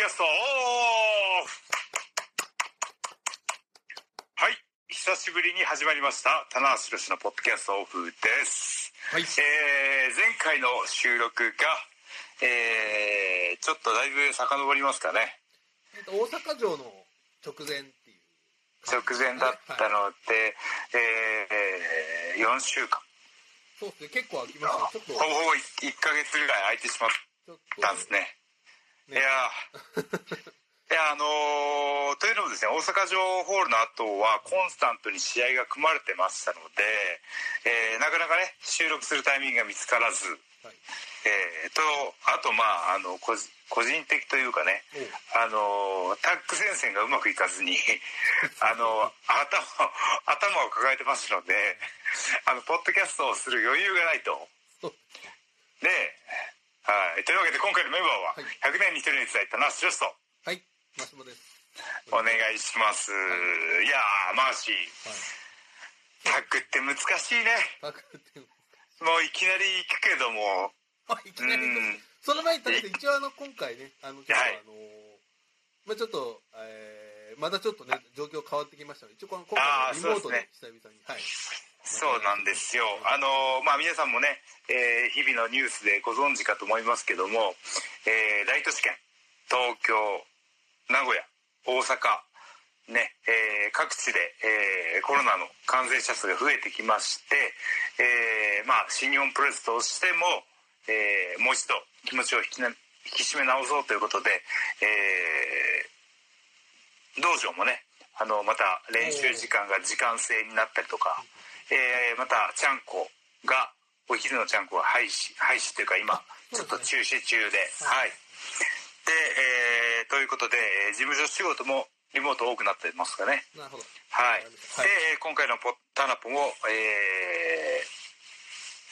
キャストオフはい久しぶりに始まりました棚橋宏のポッドキャストオフです、はい。えー前回の収録が、えーちょっとだいぶ遡りますかねえっと、大阪城の直前っていう。直前だったはい。ので、え4週間そうですね、結構空きました。ちょっと、ほぼほぼ 1, ヶ月ぐらい空いてしまったんですねいやーいやあのーというのもですね大阪城ホールの後はコンスタントに試合が組まれてましたので、えーなかなかね収録するタイミングが見つからず、はい。えーとあとまああの個人個人的というかねあのータッグ戦線がうまくいかずに あの頭頭を抱えてますのであのポッドキャストをする余裕がないと。で、はい、というわけで今回のメンバーははい。100年に一人に伝えたナッシュロストはい。マシモです。お願いします、い、やーマーシー。はい。タッグって難しいね。タクってい。うもういきなり行くけども。あ、いきうなりん。その前に、一応あの、今回ね、あの、ちょっとはい。あのまあちょっと、えー、まだちょっとね、状況変わってきましたので、一応この今回のリモートでそ久々に、はい。そうなんですよ。あのまあ皆さんもね、えー日々のニュースでご存知かと思いますけども、えー大都市圏東京名古屋大阪ね、えー各地で、えーコロナの感染者数が増えてきまして、えーまあ、新日本プロレスとしても、えーもう一度気持ちを引きな引き締め直そうということで、えー道場もねあのまた練習時間が時間制になったりとか、えーまたちゃんこがお昼のちゃんこが廃止廃止というか今ちょっと中止中ではい。で、えーということでえー事務所仕事もリモート多くなってますかね。なるほど。はい、はい。でえー今回のポタナポも、えー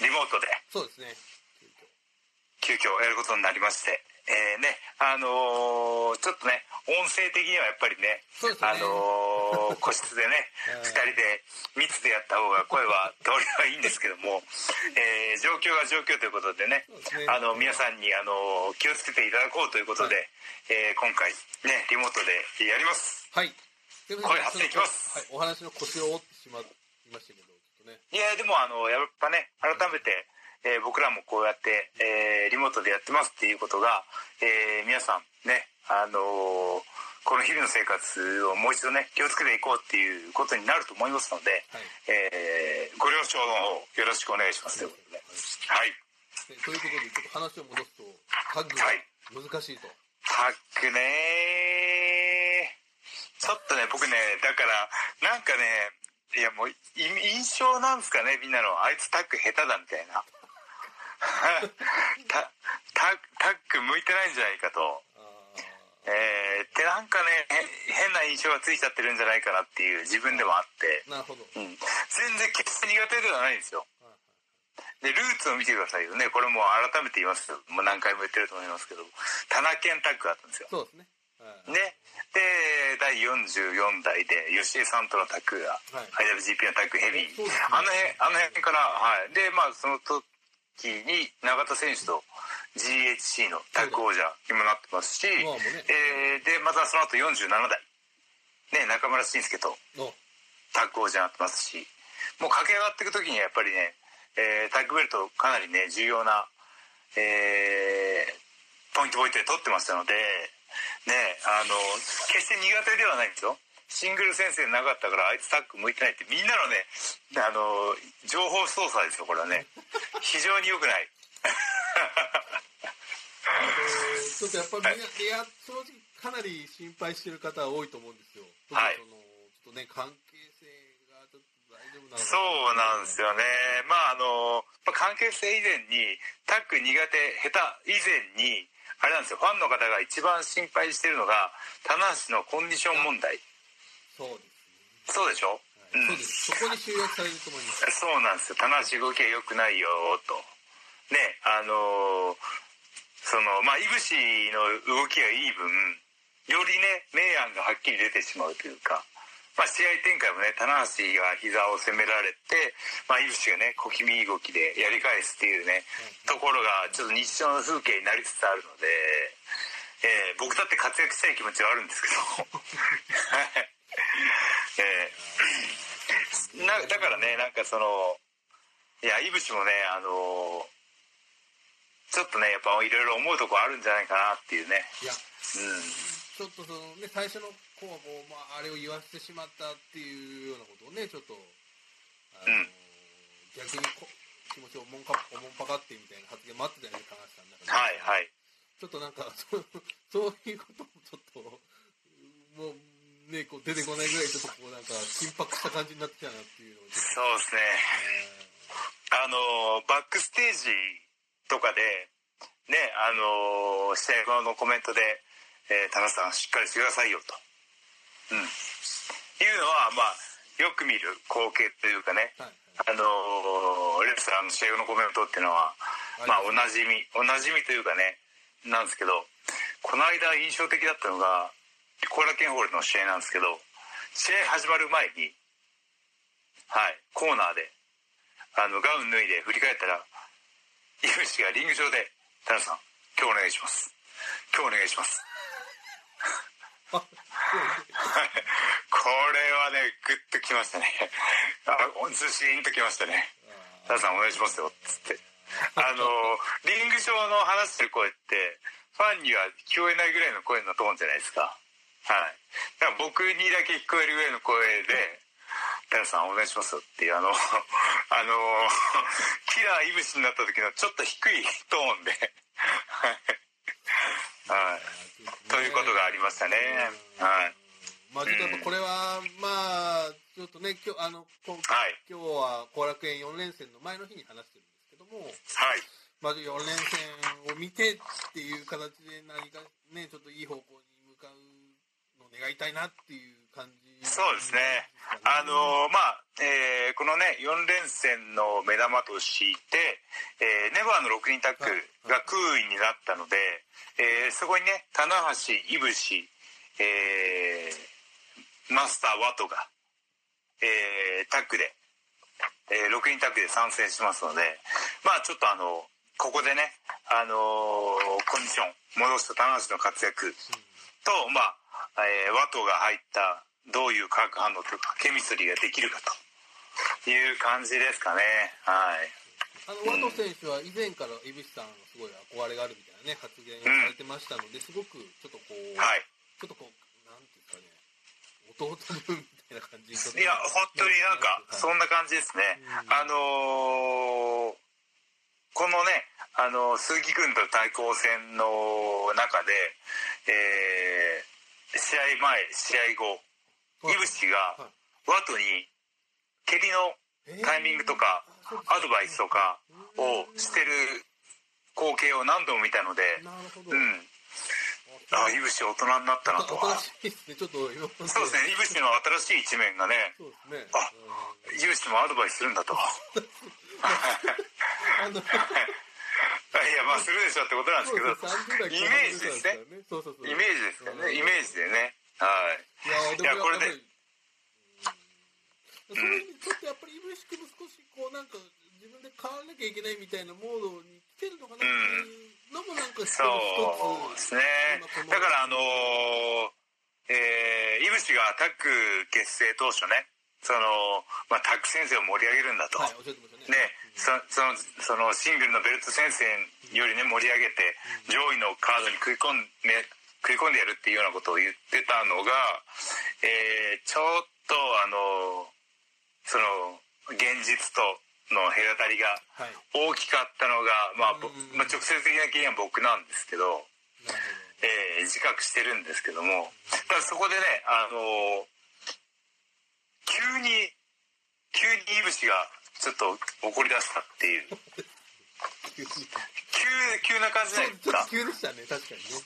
リモートでそうですね。急遽やることになりましてえーねあのーちょっとね音声的にはやっぱりねそうですね。あのー 個室でねうん2人で密でやった方が声は通りはいいんですけども、えー状況が状況ということでねあの皆さんに、あのー気をつけていただこうということで、はいえー今回ねリモートでやりますはい。声張っていきますはい。お話の腰を折ってしまいましたけど、ね。いやでもあのやっぱね改めて、えー僕らもこうやって、えーリモートでやってますっていうことが、えー皆さんねあのーこの日々の生活をもう一度ね気をつけていこうっていうことになると思いますので、はい。えーご了承の方よろしくお願いします。とい。うことではい。でということで、ちょっと話を戻すと、タッグはい。が難しいと。タッグねちょっとね僕ねだからなんかねいやもうい印象なんですかねみんなの。あいつタッグ下手だみたいな。タタタッグ向いてないんじゃないかと。あえー、でなんかねへ変な印象がついちゃってるんじゃないかなっていう自分でもあって、ーなるほど。うん、全然決して苦手ではないんですよ。はいでルーツを見てくださいよね。これも改めて言います。もう何回も言ってると思いますけど。田中健タッグがあったんですよ。そうですね。はいね、で第44代で吉江さんとのタッグが、はい。IWGP のタッグヘビー、ね。あの辺あの辺からはい。でまあその時に永田選手と GHC のタッグ王者にもなってますし、うね。えーでまたその後47代。ね中村慎介とお。タッグ王者になってますしもう駆け上がっていく時にはやっぱりね、えータッグベルトかなりね重要な、えーポイントポイントで取ってましたのでねあの決して苦手ではないんですよ。シングル先生なかったからあいつタッグ向いてないってみんなのねあの情報操作ですよこれはね。非常に良くないちょっとやっぱりみんな、い、や、正直かなり心配してる方は多いと思うんですよ。はいその、ちょっとね、関係性がちょっと大丈夫なのかそうなんですよね。まああの、まあ関係性以前に、タッグ苦手、下手以前に、あれなんですよ、ファンの方が一番心配してるのが、棚橋のコンディション問題。そうですそうでしょ、ね。うんはいそうです。そこに集約されると思います。そうなんですよ。棚橋動きが良くないよ、と。ね、あのその、まあ、いぶしの動きがいい分、よりね、明暗がはっきり出てしまうというか、まあ、試合展開もね、棚橋が膝を攻められて、まあ、いぶしがね、小気味動きでやり返すっていうね、ところが、ちょっと日常の風景になりつつあるので、僕だって活躍したい気持ちはあるんですけど。えー、なだからねなんかそのいやいぶしもねあのちょっとねやっぱいろいろ思うとこあるんじゃないかなっていうね。いやうん。ちょっとそのね最初の子はこう、まあ、あれを言わせてしまったっていうようなことをねちょっとあの、うん。逆にこ気持ちをおもんかおもんぱかってみたいな発言もあったじゃないですか話したんだから、はいはい。ちょっとなんか そうそういうこともちょっともうねこう出てこないぐらいちょっとこうなんか緊迫した感じになってきたなっていうそうですね。あのバックステージとかでねあの試合後のコメントで「えー田中さんしっかりしてくださいよ」と、うん、いうのはまあよく見る光景というかね。はい。はいあのレスラーの試合後のコメントっていうのはまあおなじみおなじみというかねなんですけどこの間印象的だったのが後楽園ホールの試合なんですけど試合始まる前にはいコーナーであのガウン脱いで振り返ったら井口がリング上で「田中さん今日お願いします。今日お願いします」これはねグッときましたね。あずしんときましたね「田中さんお願いしますよ」っつって。あのリング上の話してる声ってファンには聞こえないぐらいの声のトーンじゃないですか。はい。だから僕にだけ聞こえるぐらいの声で「田中さんお願いしますよ」っていうあの あの キラーいぶしになった時のちょっと低いトーンで。はい、はい、ということがありましたね。はい。まあちょっとやっぱこれは、まあちょっとね今日あのこはい。今日は後楽園4連戦の前の日に話してるんですけども、はい。まあ、4連戦を見てっていう形で何かねちょっといい方向に向かうのを願いたいなっていう感じそうですね。あのまあ、えーこのね、4連戦の目玉として、えーネバーの6人タッグが空位になったので、えーそこにね、棚橋、いぶし、えーマスター、ワトが、えータッグで、えー6人タッグで参戦しますので、まあちょっとあの、ここでね、あのーコンディション戻した棚橋の活躍と、まあ、えー、ワトが入ったどういう化学反応というかケミストリーができるかと。いう感じですかね。はい。あのワト選手は以前から井口さんのすごい憧れがあるみたいなね発言をされてましたので、すごくちょっとこう、はい。ちょっとこうなんていうんですかね弟分みたいな感じいや本当になんかそんな感じですね。うん。あのーこのねあの鈴木君と対抗戦の中で、えー試合前試合後はい。井口がはい。ワトに蹴りのタイミングとかアドバイスとかをしてる光景を何度も見たのでうん。ああいぶし大人になったなと。は新しいですね。ちょっと今まで。そうですね。いぶしの新しい一面がねそうですね。あいぶしもアドバイスするんだと。あのいやまあするでしょってことなんですけどイメージですね。イメージですからね。イメージでねはい。いやこれでやっぱりうん。それにちょっとやっぱり井口君も少しこうなん。か自分で変わらなきゃいけないみたいなモードに来てるのかなっていうのもなん。か一つそうですねだからあのーえー、いぶしがタッグ結成当初ねその、まあ、タッグ先生を盛り上げるん。だと、はいねね、そそのそのシングルのベルト戦線よりね盛り上げて上位のカードに食い込ん。で食い込んでやるっていうようなことを言ってたのが、えーちょっとあのその現実との隔たりがはい。大きかったのが、まあぼうんまあ、直接的な原因は僕なんですけど、えー自覚してるんですけども。ただそこでねあの急に急にいぶしがちょっと怒り出したっていう急に急急な感じじゃないですか急でしたね確かにね。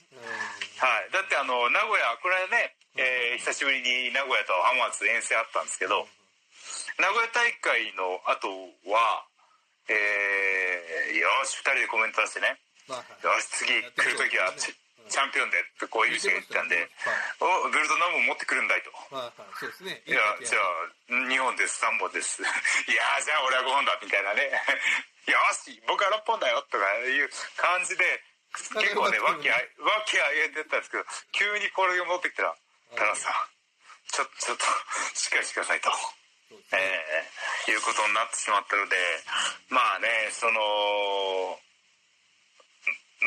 はい、だってあの名古屋これはね、えー久しぶりに名古屋と浜松遠征あったんですけど名古屋大会の後は、えーよし2人でコメント出してね。よし次来る時はチチャンピオンでってこういう人が言ってたんで「おベルト何本持ってくるんだい」と。そうですね。いやじゃあ2本です3本です。いやじゃあ俺は5本だみたいなね。よし僕は6本だよとかいう感じで結構ね和気あい和気あいあいでやったんですけど急にこれが戻ってきたら「田中さんちょちょっと しっかりしてください」と。えーいうことになってしまったのでまあねその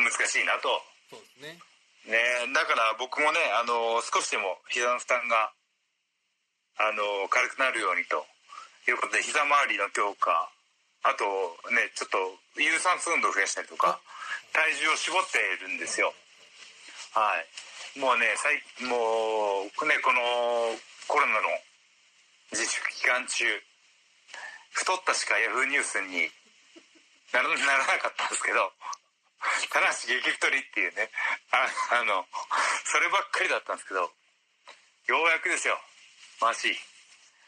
ん難しいなと、そうですね。ね、だから僕もねあの少しでも膝の負担があの軽くなるようにということで膝周りの強化あとねちょっと有酸素運動増やしたりとか体重を絞っているんですよ。はい。もうね最もうねこのコロナの自粛期間中太ったしかヤフーニュースにならならなかったんですけど棚橋激太りっていうね。ああのそればっかりだったんですけどようやくですよ。マジ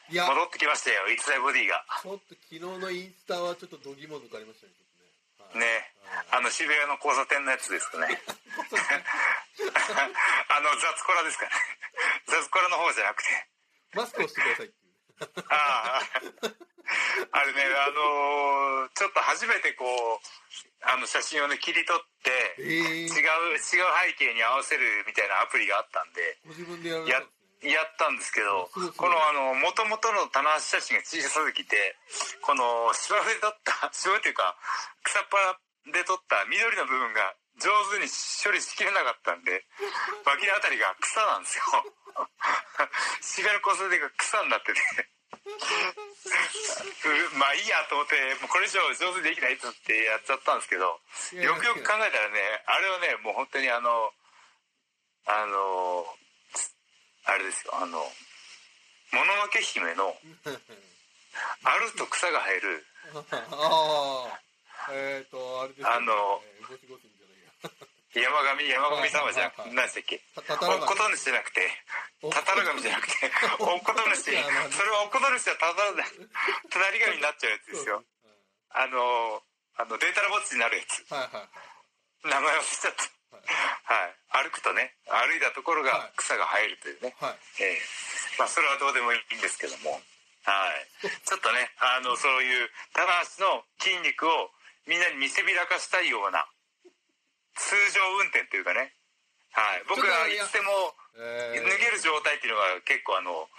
いや。戻ってきましたよ逸材ボディが。ちょっと昨日のインスタはちょっと度肝抜かれましたねね。ね。あの渋谷の交差点のやつですかね。あの雑コラですかね。雑コラの方じゃなくて。マスクをしてくださいってああ あれねあのーちょっと初めてこうあの写真をね切り取ってえ違うー、違う背景に合わせるみたいなアプリがあったんでご自分でやややったんですけどこのあの元々の棚橋写真が小さすぎてこの芝生で撮った 芝生っていうか草っぱで撮った緑の部分が上手に処理しきれなかったんで脇のあたりが草なんですよ芝の交差点が草になってて。うまあいいやと思ってもうこれ以上上手にできないとってやっちゃったんですけどよくよく考えたらねあれはねもう本当にあのあのあれですよあの「もののけ姫」の歩くと草が生える ああえっ、ー、とあれですよね。あのえーゴシゴシじゃないや山上山上様じゃなくはいはいはい。て何でしたっけ？おこと主じゃなくて。たたら神じゃなくて。おこ。と主。それはおこと主はたたら隣神になっちゃうやつですよ。あのあのデータラボッチになるやつ。はいはい。はい名前忘れちゃった。はい歩くとね歩いたところが草が生えるというね。はい。ええ。まあそれはどうでもいいんですけども。はい。ちょっとねあのそういう棚橋の筋肉をみんなに見せびらかしたいような通常運転というかね。はい。僕はいつでもえー。脱げる状態っていうのが結構あの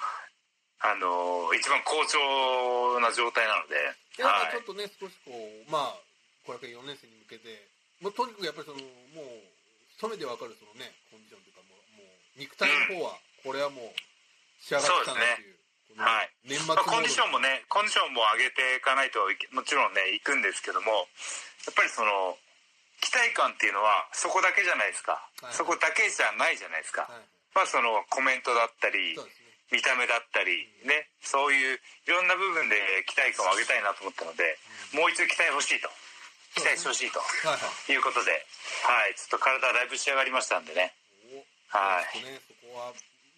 あの一番好調な状態なので。いやまあはい。ちょっとね、少しこう、まあ、これから4年生に向けて、もうとにかくやっぱりその、もう、一目でわかるそのね、コンディションというか、もう、もう肉体の方は、これはもう、仕上がったなっていう。はい。年末まあ、コンディションもね。ねコンディションも上げていかないともちろんね行くんですけどもやっぱりその期待感っていうのはそこだけじゃないですか、はい。そこだけじゃないじゃないですか、はい。まあそのコメントだったりね。見た目だったりねそういういろんな部分で期待感を上げたいなと思ったので、もう一度期待欲しいと。期待してほしいと。はいうことで。はい。ちょっと体だいぶ仕上がりましたんでね。おはい。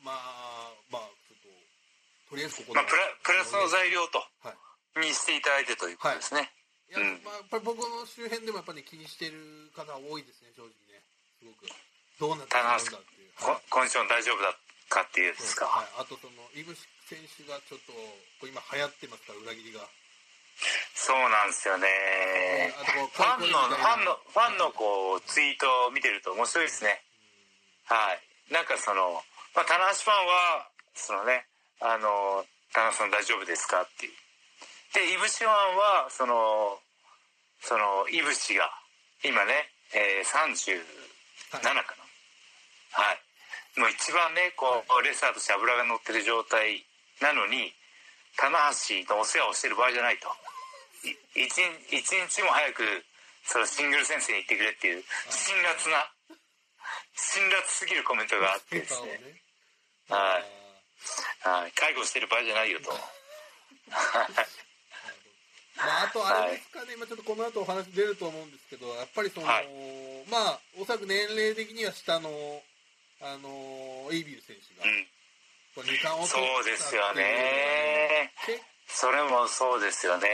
まあ、まあ、ちょっと、とりあえずここで。まあプラプラスの材料とはい。にしていただいてということですね、いや、うん。まあ、やっぱり僕の周辺でもやっぱり、ね、気にしてる方多いですね、正直ね。すごく。どうなってるんだっていう。ココンディション大丈夫だかっていうですか、はい、あとそのイブシ選手がちょっと今流行ってますから裏切りが、そうなんですよね。ファンのファンのファンのうこうツイートを見てると面白いですね。はい。なんかその、まあ、棚橋ファンはそのねあの棚橋さん大丈夫ですかっていうでいぶしファンはそのそのいぶしが今ね、えー、37かな。はい、もう一番ねこう、レスラーとして脂が乗ってる状態なのに棚橋のお世話をしてる場合じゃないと。い一日も早くそのシングル先生に行ってくれっていう辛辣な辛辣すぎるコメントがあってですね。はい。はい。介護してる場合じゃないよと まあ、あとあれですかね、まあ、ちょっとこの後お話出ると思うんですけどやっぱりその、はい。まあおそらく年齢的には下のあのエイビル選手が、うん。これ二冠を取そうったですよね。それもそうですよね。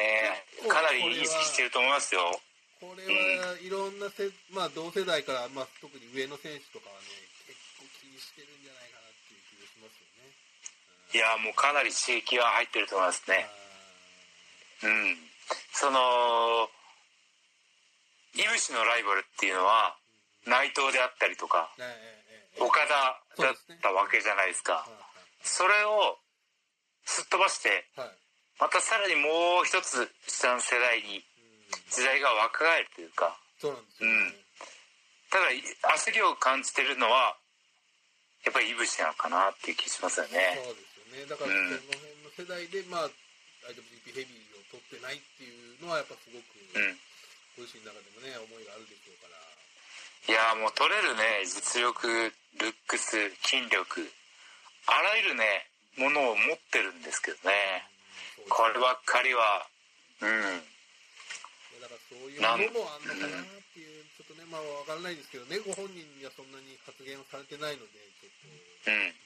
かなり意識してると思いますよ。これはいろんなせ、まあ、同世代から、まあ、特に上の選手とかはね結構気にしてるんじゃないかなっていう気がしますよね。いやもうかなり刺激は入ってると思いますね。うんそのいぶしのライバルっていうのは内藤であったりとか岡田だったわけじゃないですか。はそれをすっ飛ばしてまたさらにもう一つ下の世代にうん。時代が若返るというか。そうなんただ焦りを感じてるのはやっぱりいぶしなのかなっていう気しますよね。そうですよね。だからの辺の世代で、まあ IWGP ヘビーを取ってないっていうのはやっぱすごくうん。ご自身の中でもね思いがあるでしょうから。いやもう取れるね実力ルックス筋力。あらゆるねものを持ってるんですけどね。こればっかりは。うん。だからそういうものもあんのかなっていうちょっとねまあわからないですけどねご本人にはそんなに発言をされてないのでちょっと、うん。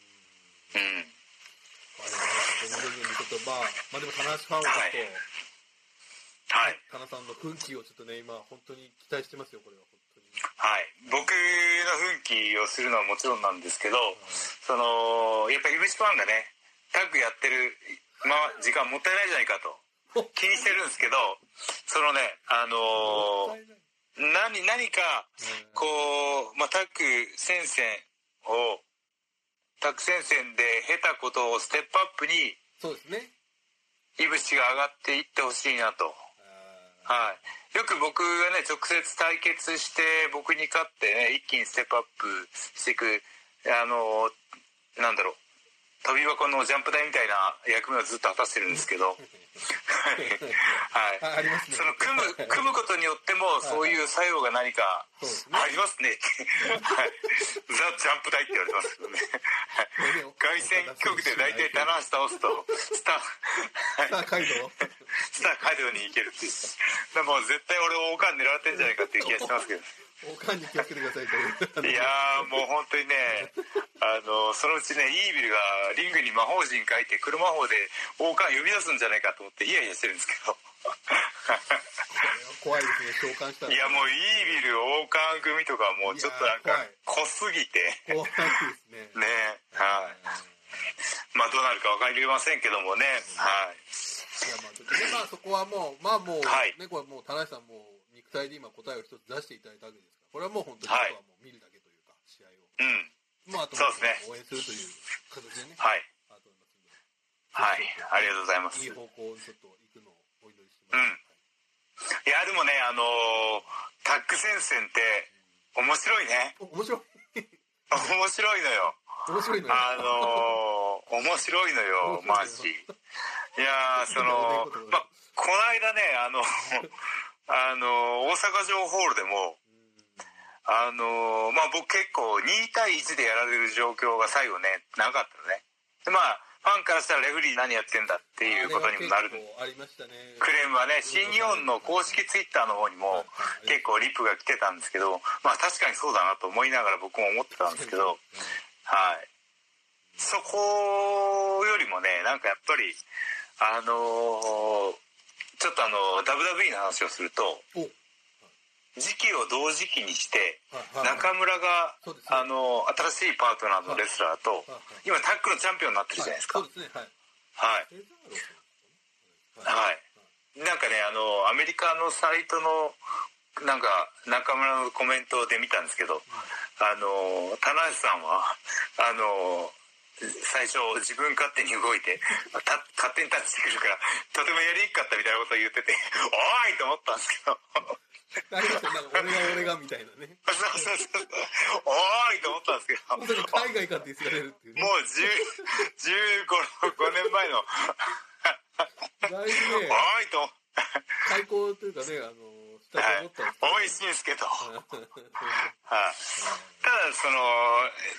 うんの部分にちょっとまあまあでも棚橋ファンはちょっと、はい。はい。棚さんの奮起をちょっとね今本当に期待してますよこれは本当にはい。僕の奮起をするのはもちろんなんですけどそのやっぱりいぶしファンがねタッグやってる、まあ、時間もったいないじゃないかと気にしてるんですけどそのねあのもったいない。何何かうんこう、まあ、タッグ戦線をタッグ戦線で経たことをステップアップにそうですね。いぶしが上がっていってほしいなと。あはい、よく僕がね直接対決して僕に勝ってね一気にステップアップしていくあのなんだろう飛び箱のジャンプ台みたいな役目をずっと果たしてるんですけど。はい、あありますね。その組む組むことによってもそういう作用が何かありますね。はい。ザ・ジャンプ台って言われてますけどね。はい。凱旋局で大体棚橋倒すとスターさあカイドスター街道に行けるっていう。でも絶対俺王冠狙われてんじゃないかっていう気がしてますけどおかんに気をつけてくださいという。いやーもう本当にねあのそのうちねイービルがリングに魔法陣書いて車法で王冠呼び出すんじゃないかと思ってイヤイヤしてるんですけど。怖いですね召喚した。らいやもうイービル王冠組とかもうちょっとなんか濃すぎて。怖いですね。ねはい。まあどうなるか分かりませんけどもねはい。いやまあまあそこはもうまあもう、はい。ねこれもう田中さんも肉体で今答えを一つ出していただいたわけですからこれはもう本当にあはい。とはもう見るだけというか試合を。うん。まああとそうですね。応援するという形でねはい。あとはい。ありがとうございます。いい方向にちょっと行くのをお祈りしてます、うん。いやでもねあのータッグ戦線って面白いね。お面白い。面白いのよ。面白いのよ。あのー面白いのよマジ。いやーその まあこの間ねあのあの大阪城ホールでもあのまあ僕結構2対1でやられる状況が最後ねなかったのね。でまあファンからしたらレフェリー何やってんだっていうことにもなる。クレームはね新日本の公式ツイッターの方にも結構リップが来てたんですけどまあ確かにそうだなと思いながら僕も思ってたんですけどはい。そこよりもねなんかやっぱりあのーちょっとあの WWE の話をすると時期を同時期にしてはい中村があの新しいパートナーのレスラーと今タッグのチャンピオンになってるじゃないですか。はいはい。なんかねあのアメリカのサイトのなんか中村のコメントで見たんですけどあの棚橋さんはあの最初自分勝手に動いて た勝手にタッチしてくるからとてもやりにくかったみたいなことを言ってて おいと思ったんですけど。なんか俺が俺がみたいなね。そうそうそうおいと思ったんですけど。海外からディスられるっていうね。もう10 15 5年前の。だいぶね。おいと最高というかねあのと思ったんですけど美味しいんですけど。はい。はただその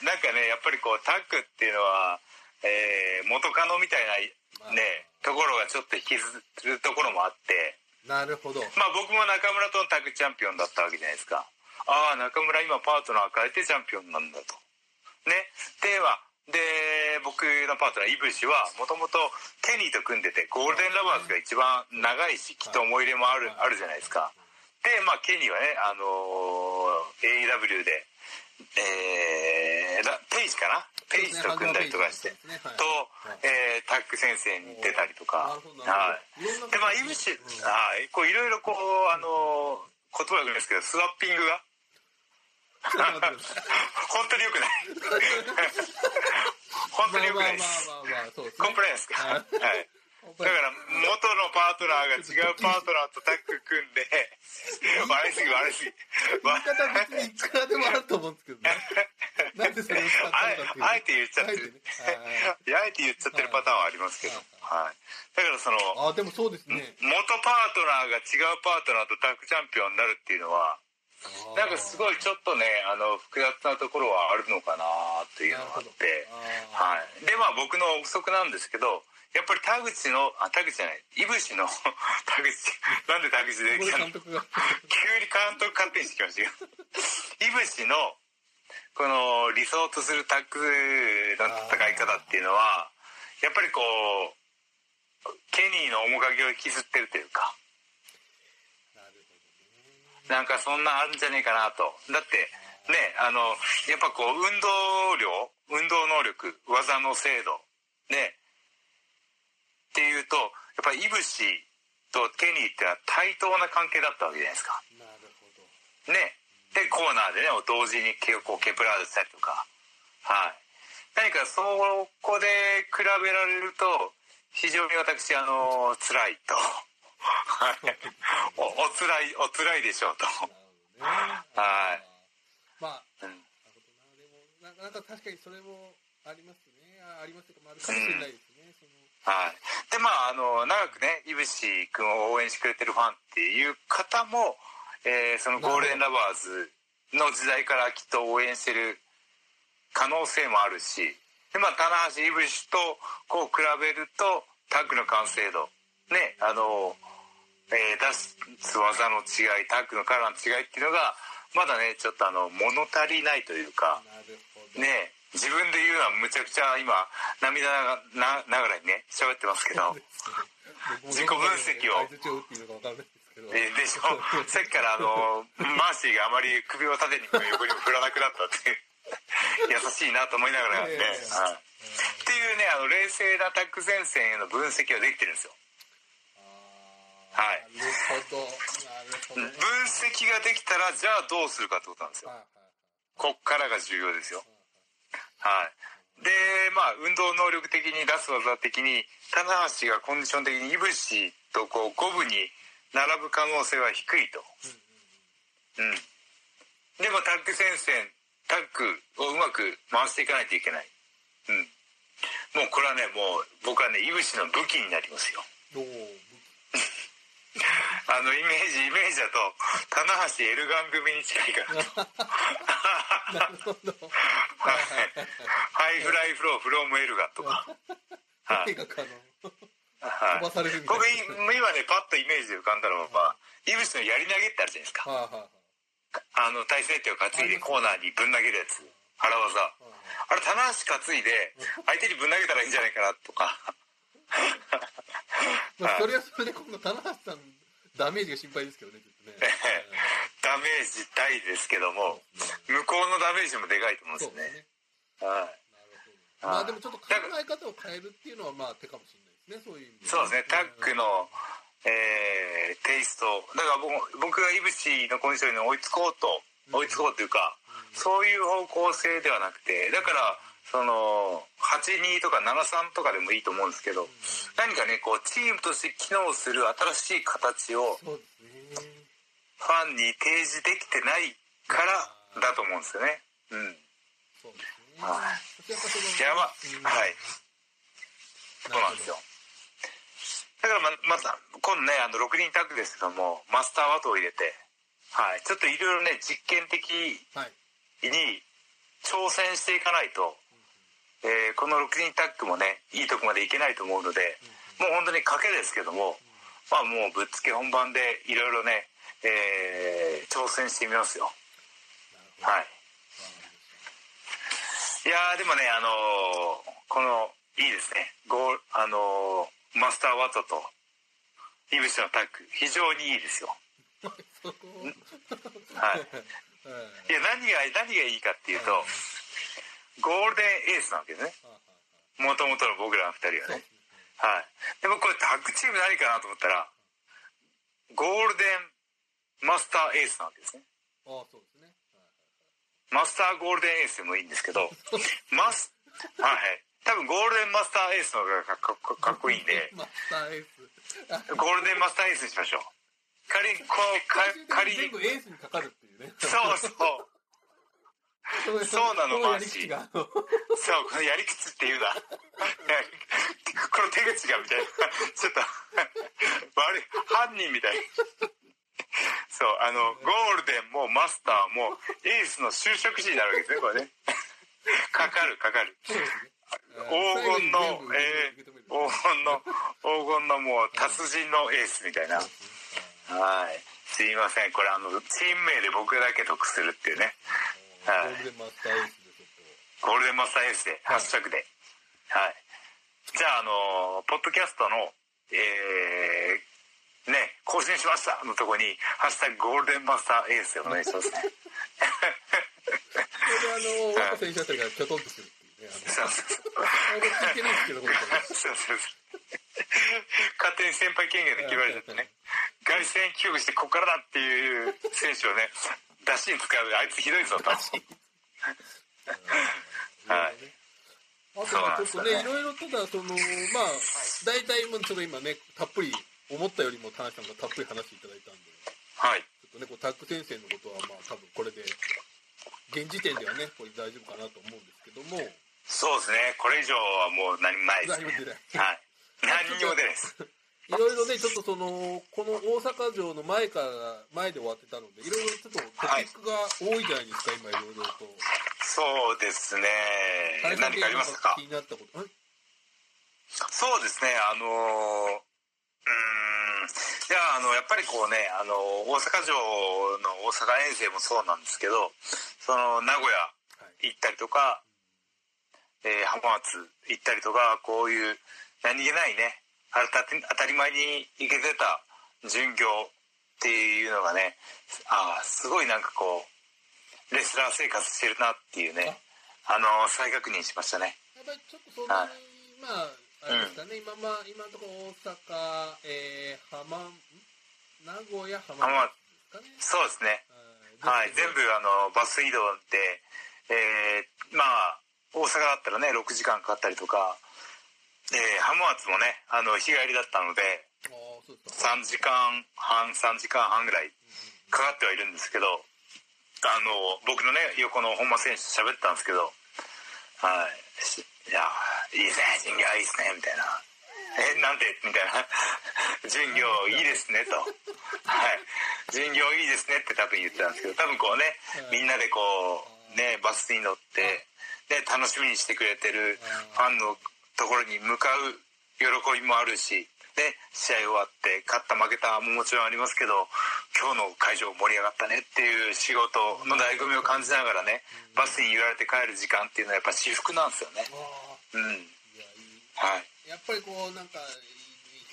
なんかねやっぱりこうタッグっていうのは、えー元カノみたいなねところがちょっと引きずるところもあって。いなるほど。まあ僕も中村とのタッグチャンピオンだったわけじゃないですか。ああ中村今パートナー変えてチャンピオンなんだと。ね。ではで僕のパートナーイブシはもともとケニーと組んでてゴールデンラバーズが一番長いしきっと思い入れもあるあるじゃないですかでまあケニーはねあのー AEW でえー、ラペイジかな？ペイジと組んだりとかして。ね。はい。と、えータッグ先生に出たりとか。はい。でまあイブシ、はい。こういろいろこうあのー言葉がですけどスワッピングが？本当に良くない。本当に良くないでまあすコンプライアンスかははいだから元のパートナーが違うパートナーとタッグ組んで笑いすぎ笑いすぎ。言い方別にいくらでもあると思うんですけどね。なんでそれを使ったのかあっていうえあえて言っちゃってる。あえて言っちゃってるパターンはありますけど、はい、だからそのあでもそうですね。元パートナーが違うパートナーとタッグチャンピオンになるっていうのはなんかすごいちょっとねあの複雑なところはあるのかなっていうのがあって。はい。でまあ僕の憶測なんですけどやっぱり田口のあ田口じゃない。いぶしの 田口。なんで田口出てこきたの？こで急に監督勝手にしてきましたよ。いぶしのこの理想とするタッグの戦い方っていうのはやっぱりこうケニーの面影を引きずってるというか。なんかそんなあるんじゃねえかなと。だってねあのやっぱこう運動量運動能力技の精度ねっていうとやっぱりいぶしとケニーってのは対等な関係だったわけじゃないですか。なるほど。ね。でコーナーでね同時にケこうケプラーズしたりとか。はい。何かそこで比べられると非常に私あの辛いと。は いおお辛いお辛いでしょうと。なるほどね。はい。まあうん。なるほどな。でもなかなか確かにそれもありますね。あありますとかもあるかもしれないですはい、でまああの長くねいぶし君を応援してくれてるファンっていう方も、えーそのゴールデンラバーズの時代からきっと応援してる可能性もあるしでまあ棚橋いぶしとこう比べるとタッグの完成度ねあの、えー出す技の違いタッグのカラーの違いっていうのがまだねちょっとあの物足りないというか。ね自分で言うのはむちゃくちゃ今涙なながらにね喋ってますけど 自己分析を。でしょ？さっきからあのマーシーがあまり首を縦にも横にも振らなくなったっていう。優しいなと思いながらね、ええ。はい、っていうねあの冷静なタッグ前線への分析ができてるんですよ。はい。分析ができたらじゃあどうするかってことなんですよ。こっからが重要ですよはい。でまあ運動能力的に出す技的に棚橋がコンディション的にいぶしとこう五分に並ぶ可能性は低いと。うんでもタッグ戦線タッグをうまく回していかないといけない。うん。もうこれはねもう僕はねいぶしの武器になりますよ。おー あのイメージイメージだと棚橋エルガン組に近いから。となるほどはい。ハイフライフローフロームエルガンとか。はい。飛ばされるみたい僕な今ねパッとイメージで浮かんだのはイブスのやり投げってあるじゃないですか。あの大勢手を担いでコーナーにぶん投げるやつ。腹技。あれ棚橋担いで相手にぶん投げたらいいんじゃないかなとかまあ、それはそれで今度棚橋さんダメージが心配ですけどねね。ダメージ大ですけども向こうのダメージもでかいと思うんですよね。まあでもちょっと考え方を変えるっていうのはまあ手かもしれないですねそういう意味でそうですね。タッグの、えーテイスト。だから僕僕がイブシのコンディションに追いつこうと追いつこうというか、そういう方向性ではなくてだからその82とか73とかでもいいと思うんですけど、何かねこうチームとして機能する新しい形をファンに提示できてないからだと思うんですよね。うん。そうですね。はい。はい。そうなんですよ。だからままた今度ねあの6人タッグですけどもマスターワトを入れてはい。ちょっといろいろね実験的はい。に挑戦していかないと、えーこの6人タッグもねいいとこまでいけないと思うので、もう本当に賭けですけども、まあもうぶっつけ本番でいろいろね、えー挑戦してみますよ。はい。いやーでもねあのーこのいいですね。ゴーあのーマスターワトとイブシのタッグ非常にいいですよ。はい。いや何が何がいいかっていうとゴールデンエースなわけですね。もともとの僕らの2人はね。はい。でもこれタッグチーム何かなと思ったらゴールデンマスターエースなわけですね。ああそうですね。マスターゴールデンエースでもいいんですけど マスはい多分ゴールデンマスターエースの方がかっこかっこいいんでマスターエース。ゴールデンマスターエースにしましょう。仮にこうか仮に。全部エースにかかるっていうね。そうそうそうなのこやり口が。そうこのやり口っていうな。この手口がみたいな。ちょっと悪い犯人みたいな。そうあのゴールデンもマスターもエースの修飾詞になるわけですねこれね。かかるかかる。黄金の、えー、黄金の黄金のもう達人のエースみたいな。はい。すいません。これあのチーム名で僕だけ得するっていうねゴールデンマスターエースでちょっゴールデンマスターエースで、ハッシュタグで。はい。じゃあ、あのーポッドキャストの、えー、ね、更新しましたのとこに、ハッシュタグゴールデンマスターエースでお願いしますね。とそれであの若がキョトンとするっていうねそうそうそう。あのあの聞いてないですけどこれそうそうそう。勝手に先輩権限で決められちゃってね。凱旋帰国してここからだっていう選手をね、出しに使う、あいつひどいぞと。はい。あとはちょっとね、いろいろただ、その、まあ、大体、もうちょっと今ね、たっぷり、思ったよりも田中さんがたっぷり話していただいたんで、はい。ちょっとね、こうタック先生のことは、まあ、多分これで、現時点ではね、これ大丈夫かなと思うんですけども、そうですね。これ以上はもう何もないですね。何も出ない。はい。何にも出ないです。いろいろね、ちょっとその、この大阪城の前から、前で終わってたので、いろいろちょっとトピックが多いじゃないですか、今いろいろと。そうですね。何かありますか？気になったこと。ん？そうですね、あのーうーん、いや、あの、やっぱりこうね、あの、大阪城の大阪遠征もそうなんですけど、その、名古屋はい。行ったりとか、えー浜松行ったりとか、こういう何気ないね、当たり前に行けてた巡業っていうのがね、ああ、すごいなんかこう、レスラー生活してるなっていうね、あの、再確認しましたね。やっぱりちょっとそんなはに、まあ、あれですかね、今、まあ、今のところ大阪、えー、浜、ん名古屋、浜ね。そうですね。はいはい、全部あのバス移動で、えーまあ大阪だったらね6時間かかったりとか、えー浜松もねあの日帰りだったのでああ、そうですか。3時間半3時間半ぐらいかかってはいるんですけどあの僕のね横の本間選手と喋ったんですけど「はい。しいやいいですね巡業いいですね」みたいな「えなんで?」みたいな「巡業いいですね」と「はい。巡業いいですね」って多分言ってたんですけど多分こうねみんなでこうねバスに乗って、ね、楽しみにしてくれてるファンのところに向かう喜びもあるしで試合終わって勝った負けたももちろんありますけど今日の会場盛り上がったねっていう仕事の醍醐味を感じながらねバスに揺られて帰る時間っていうのはやっぱ至福なんですよね。うん。はい。やっぱりこう、なんか、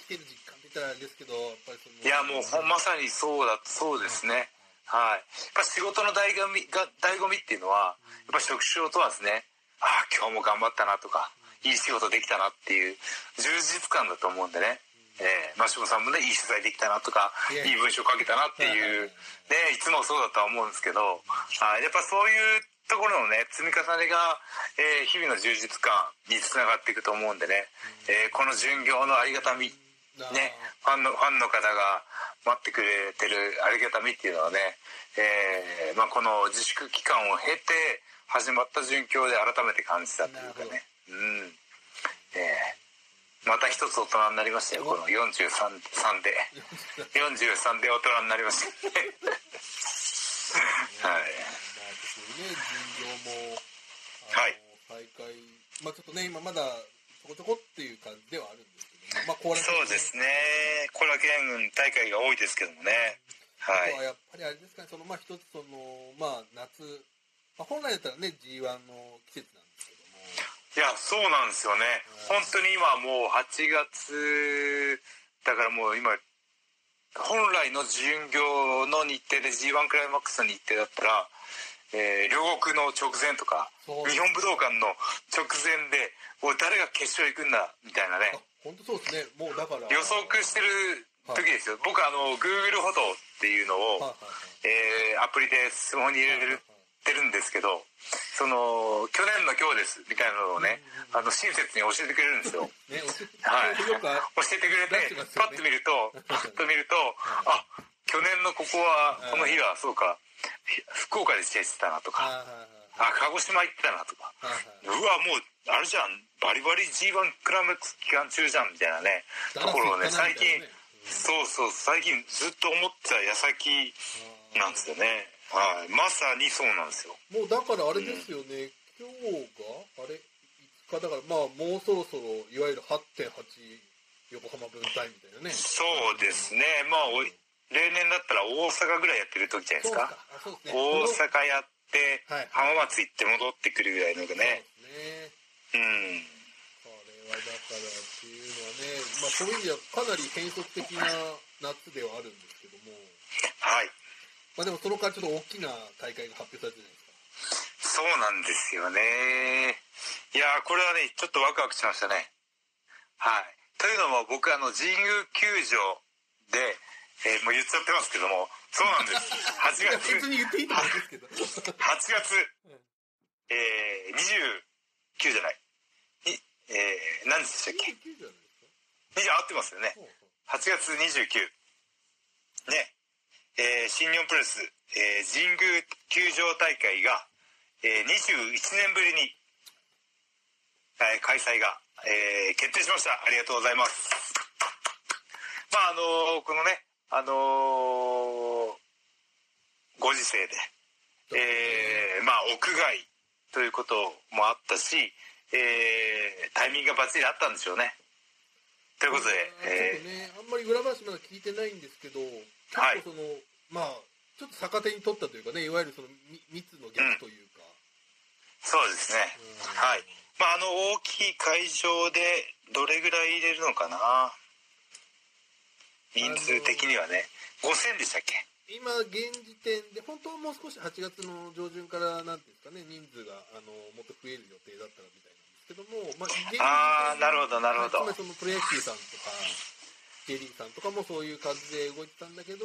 生きてる実感って言ったらあれですけど、やっぱりその。いやもうまさにそうだそうですね。はい。やっぱ仕事の醍醐味が醍醐味っていうのはやっぱ職種を問わずねああ今日も頑張ったなとかいい仕事できたなっていう充実感だと思うんでね。えー、マシモさんもねいい取材できたなとかいやいい文章書けたなっていうねいつもそうだとは思うんですけどはい。やっぱそういうところのね積み重ねが、えー日々の充実感につながっていくと思うんでね、えーこの巡業のありがたみああね、ファンのファンの方が待ってくれてるありがたみっていうのはね、えーまあ、この自粛期間を経て始まった巡業で改めて感じたというかね、うん。え。ーまた一つ大人になりましたよこの43 3で。43で大人になりましたね。はい。ね、巡業も、はい。まあちょっとね、今まだちょこちょこっていう感じではあるんですけども、まあ後楽園そうですね。後楽園大会が多いですけどもね。はい。あとはやっぱりあれですかね、そのまあ一つその、まあ夏、まあ、本来だったらね、G1 の季節いやそうなんですよね。本当に今もう8月だからもう今本来の巡業の日程で g 1クライマックスの日程だったら、えー両国の直前とか日本武道館の直前でおい誰が決勝行くんだみたいなね。あ本当そうですね、もうだから、予測してる時ですよ。僕あの Google フォトっていうのを、はいはいはい。えーアプリでスマホに入れるっってるんですけどその去年の今日ですみたいなのをね、あの親切に教えてくれるんですよ。ね、はい、教えてよくれて、ね。パッと見るとパッと見ると、あ去年のここはこの日はそうか福岡で試合してたなとか、あ鹿児島行ってたなとか、うわもうあれじゃんバリバリ G1 クライマックス期間中じゃんみたいなねところをね最近そうそう最近ずっと思ってた矢先なんですよねはい。まさにそうなんですよ。もうだからあれですよね、今日があれ5日だからまあもうそろそろいわゆる8.8横浜分隊みたいなね。そうですね。まあ例年だったら大阪ぐらいやってる時じゃないですか。すね。大阪やってはい。浜松行って戻ってくるぐらいのがね。そうですね。うん。これはだからっていうのはね、まあ、そういう意味ではかなり変則的な夏ではあるんですけども、はいまあ、でもその間ちょっと大きな大会が発表されてるじゃないですか。そうなんですよね。いやーこれはねちょっとワクワクしましたね。はい。というのも僕あの神宮球場で、えーもう言っちゃってますけどもそうなんです。8いや月。別に言っていいと思うんですけど。8月。うん、えー、29じゃない。いえー、何日でしたっけ？29じゃない20合ってますよね。ですか8月29ねえー新日本プロレス、えー神宮球場大会が、えー21年ぶりに、えー開催が、えー決定しました。ありがとうございます。まああのーこのねあのーご時世でえーまあ屋外ということもあったし、えータイミングがバッチリあったんでしょうね。ということで、えーちょっとね、あんまり裏話まだ聞いてないんですけど、はい。結構その、まあ、ちょっと逆手に取ったというかね、いわゆるそのみ密の逆というか、そうですね。うん。はい。まああの大きい会場でどれぐらい入れるのかな？人数的にはね。5000でしたっけ？今、現時点で、本当はもう少し8月の上旬から、なんていうんですかね、人数があのもっと増える予定だったらみたいけども、まあ、あーなるほどなるほど。つまりそのプロ野球さんとか、J リーグさんとかもそういう感じで動いてたんだけど、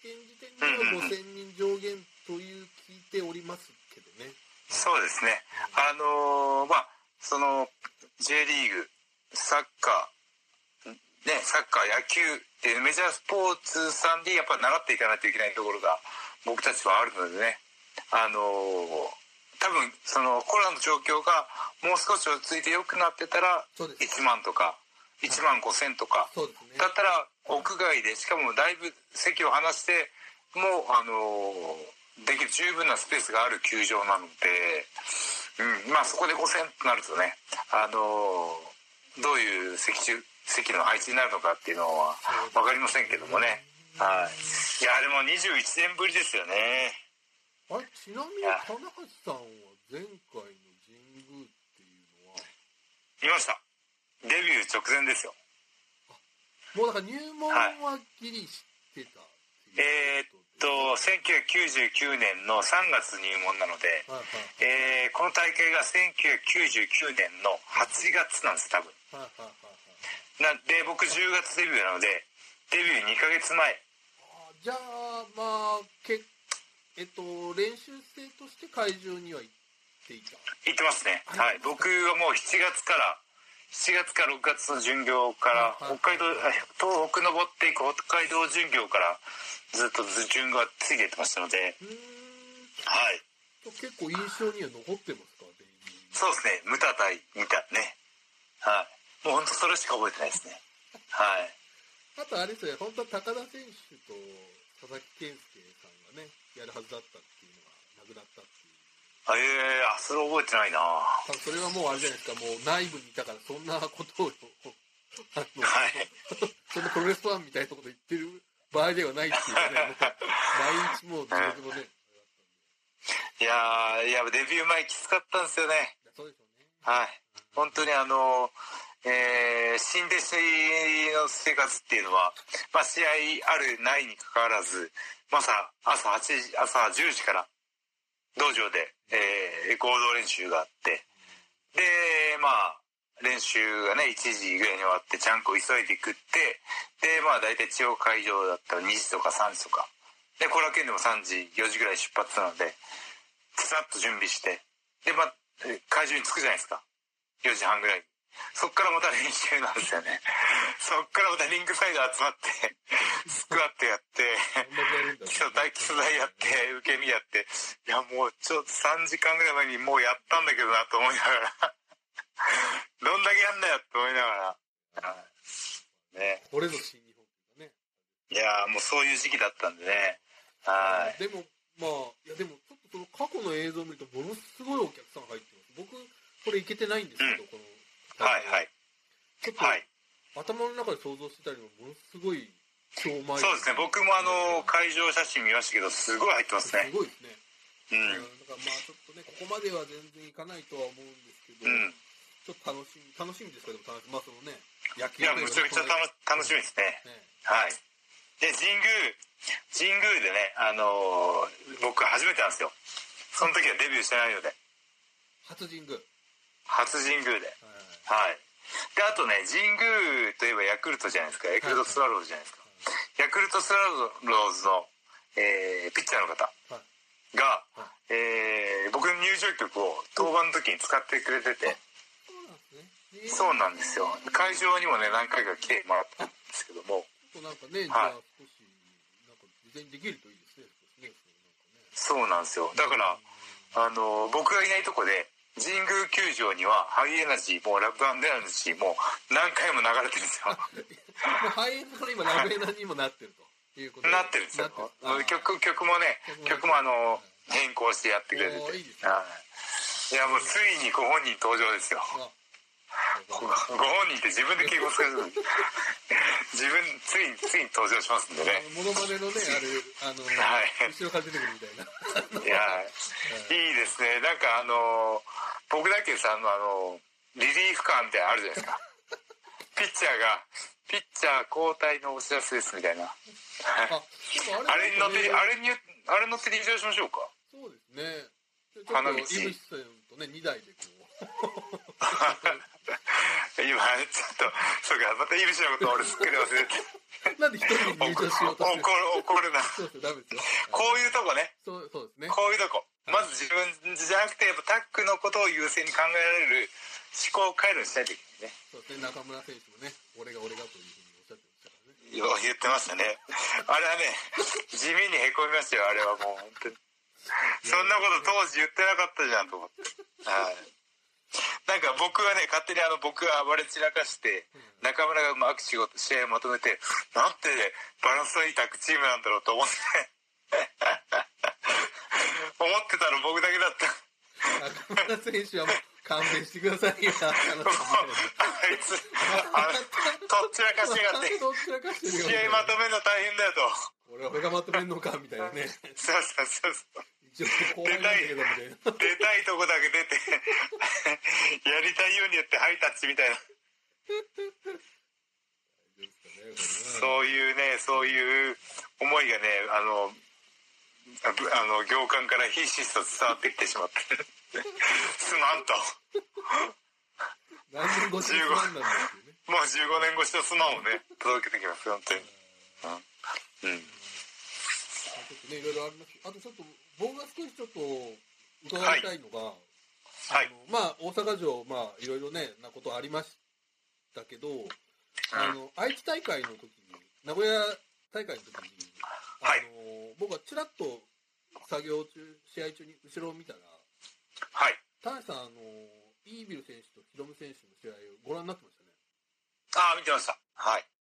現時点では5000人上限という聞いておりますけどね。そうですね。あのーまあその J リーグサッカーねサッカー野球っていうメジャースポーツさんでやっぱ習っていかないといけないところが僕たちはあるのでね。あのー多分そのコロナの状況がもう少し落ち着いて良くなってたらそうです。1万とか1万5千とか。だったら屋外でしかもだいぶ席を離してもうあのできる十分なスペースがある球場なので、うん、まあそこで5000となるとねあのどういう席中席の配置になるのかっていうのは分かりませんけどもね。はい。いやでも21年ぶりですよねあれちなみに棚橋さんは前回の神宮っていうのは？見ました。デビュー直前ですよ。もうだから入門はギリしてたってえーっとことで1999年の3月入門なので、はいえーこの大会が1999年の8月なんです多分。はいはいはいはい。はいなんで僕10月デビューなのでデビュー2ヶ月前。あじゃあまあけえっと練習生として会場には行っていた？行ってますね。ははい。い僕はもう7月から7月から6月の巡業からはい北海道あ東北登っていく北海道巡業からずっと巡業がついていってましたので。はい。結構印象には残ってますか？そうですね。ムタ対見たね。はい。もう本当それしか覚えてないですね。はい。あとあれですよね。本当は高田選手と佐々木健介やるはずだったっていうのがなくなったっていう。あええあそれ覚えてないな。は多分それはもうあれじゃないですかもう内部にいたからそんなことをあのい。そんなプロレスファンみたいなこと言ってる場合ではないっていうかね毎日もう地獄のね。いやーいやデビュー前きつかったんですよね。そうでしょうね。はい。本当にあのえー新弟子の生活っていうのは、まあ、試合あるないにかかわらず、ま、さ朝8時朝10時から道場で、えー合同練習があって。でまあ練習がね1時ぐらいに終わってちゃんこ急いで食ってでまあ大体地方会場だったら2時とか3時とか。で後楽園でも3時4時ぐらい出発なのでさっと準備して。でまあ会場に着くじゃないですか。4時半ぐらいに。そっからまた練習なんですよね。そっからまたリングサイド集まってスクワットやって基礎台基礎台やって受け身やって。いやもうちょっと3時間ぐらい前にもうやったんだけどなと思いながら。どんだけやんだよって思いながら。ね。これぞ新日本というかね。いやもうそういう時期だったんでね。はい。でもまあいやでもちょっとその過去の映像を見るとものすごいお客さん入ってます。僕これいけてないんですけど、うん。このはいはい。ちょっと、はい。頭の中で想像してたよりもものすごい超前そうですね。僕もあの会場写真見ましたけどすごい入ってますすねごいですね、うん。だからまあちょっとねここまでは全然いかないとは思うんですけど、うん。ちょっと楽しみ楽しみですけど楽しみ。まあそのね野球いやめちゃくちゃ楽楽しみですね。ね。はい。で神宮神宮でねあのー僕初めてなんですよ。その時はデビューしてないので。初神宮。初神宮で。はいはい。であとね神宮といえばヤクルトじゃないですか。ヤクルトスワローズじゃないですか。ヤクルトスワローズの、えーピッチャーの方はい。が、はえー僕の入場曲を登板の時に使ってくれてて。そうなんですよ。会場にもね何回か来てもらったんですけども。なんかね、じはい少しなんか事前にできるといいですね。そうなんですよ。だからあの僕がいないとこで神宮球場にはハイエナジーもラブエナジーも何回も流れてるんですよ。もうハイエナから今ラブエナにもなってるということで。なってるんですよ曲曲もね曲もあの変更してやってくれてていいね。はい。いやもうついにご本人登場ですよ。あごご本人って自分で敬語する 自分ついについに登場しますんでね。モノマネのねあれあの、はい。後ろから出てくるみたいな。いやいいですね。なんかあの僕だけさあのあのリリーフカーみたいなのあるじゃないですか。ピッチャーがピッチャー交代のお知らせですみたいな。あれに乗ってあれれにあれ乗って入場しましょうか。そうですね。花道。とね2台でこ 今ちょっとそうかまたイブシのこと俺すっかり忘れて。うなんで一人で入場しようと怒る怒るな。そうですよダメですよ。こういうとこね。そうそうですね。こういうとこ。まず自分じゃなくてやっぱタックのことを優先に考えられる思考を変えるようにしないといけないね。そうですね。中村選手もね俺が俺がというふうにおっしゃってましたからね。よう言ってましたね。あれはね地味にへこみましたよあれはもう本当に。そんなこと当時言ってなかったじゃんと思って。はいなんか僕はね勝手にあの僕が暴れ散らかして中村がうまく仕事試合をまとめてなんてバランスのいいタッグチームなんだろうと思って。思ってたの僕だけだった。中村選手はもう勘弁してくださいよ あいつあとっちらかしやがって。試合まとめるの大変だよと。俺俺がまとめんのかみたいなね。そうそうそうそう一応後輩なんだけどみたいな。出たいとこだけ出て やりたいようにやってハイタッチみたいな。そういうねそういう思いがねあのあの行間からひしひしと伝わってきてしまって。すまんと。何年越しになんだっていうね。もう15年越しのすまんをね届けてきます本当に。うん、うん、ちょっとねいろいろあります。あとちょっと僕が少しちょっと伺いたいのが、はい。あのまあ大阪城まあいろいろねなことありましたけど、あの愛知大会の時に名古屋大会の時に、はい。あの僕はちらっと作業中試合中に後ろを見たらはい。田中さんあのイービル選手とヒロム選手の試合をご覧になってましたね。ああ見てました。はい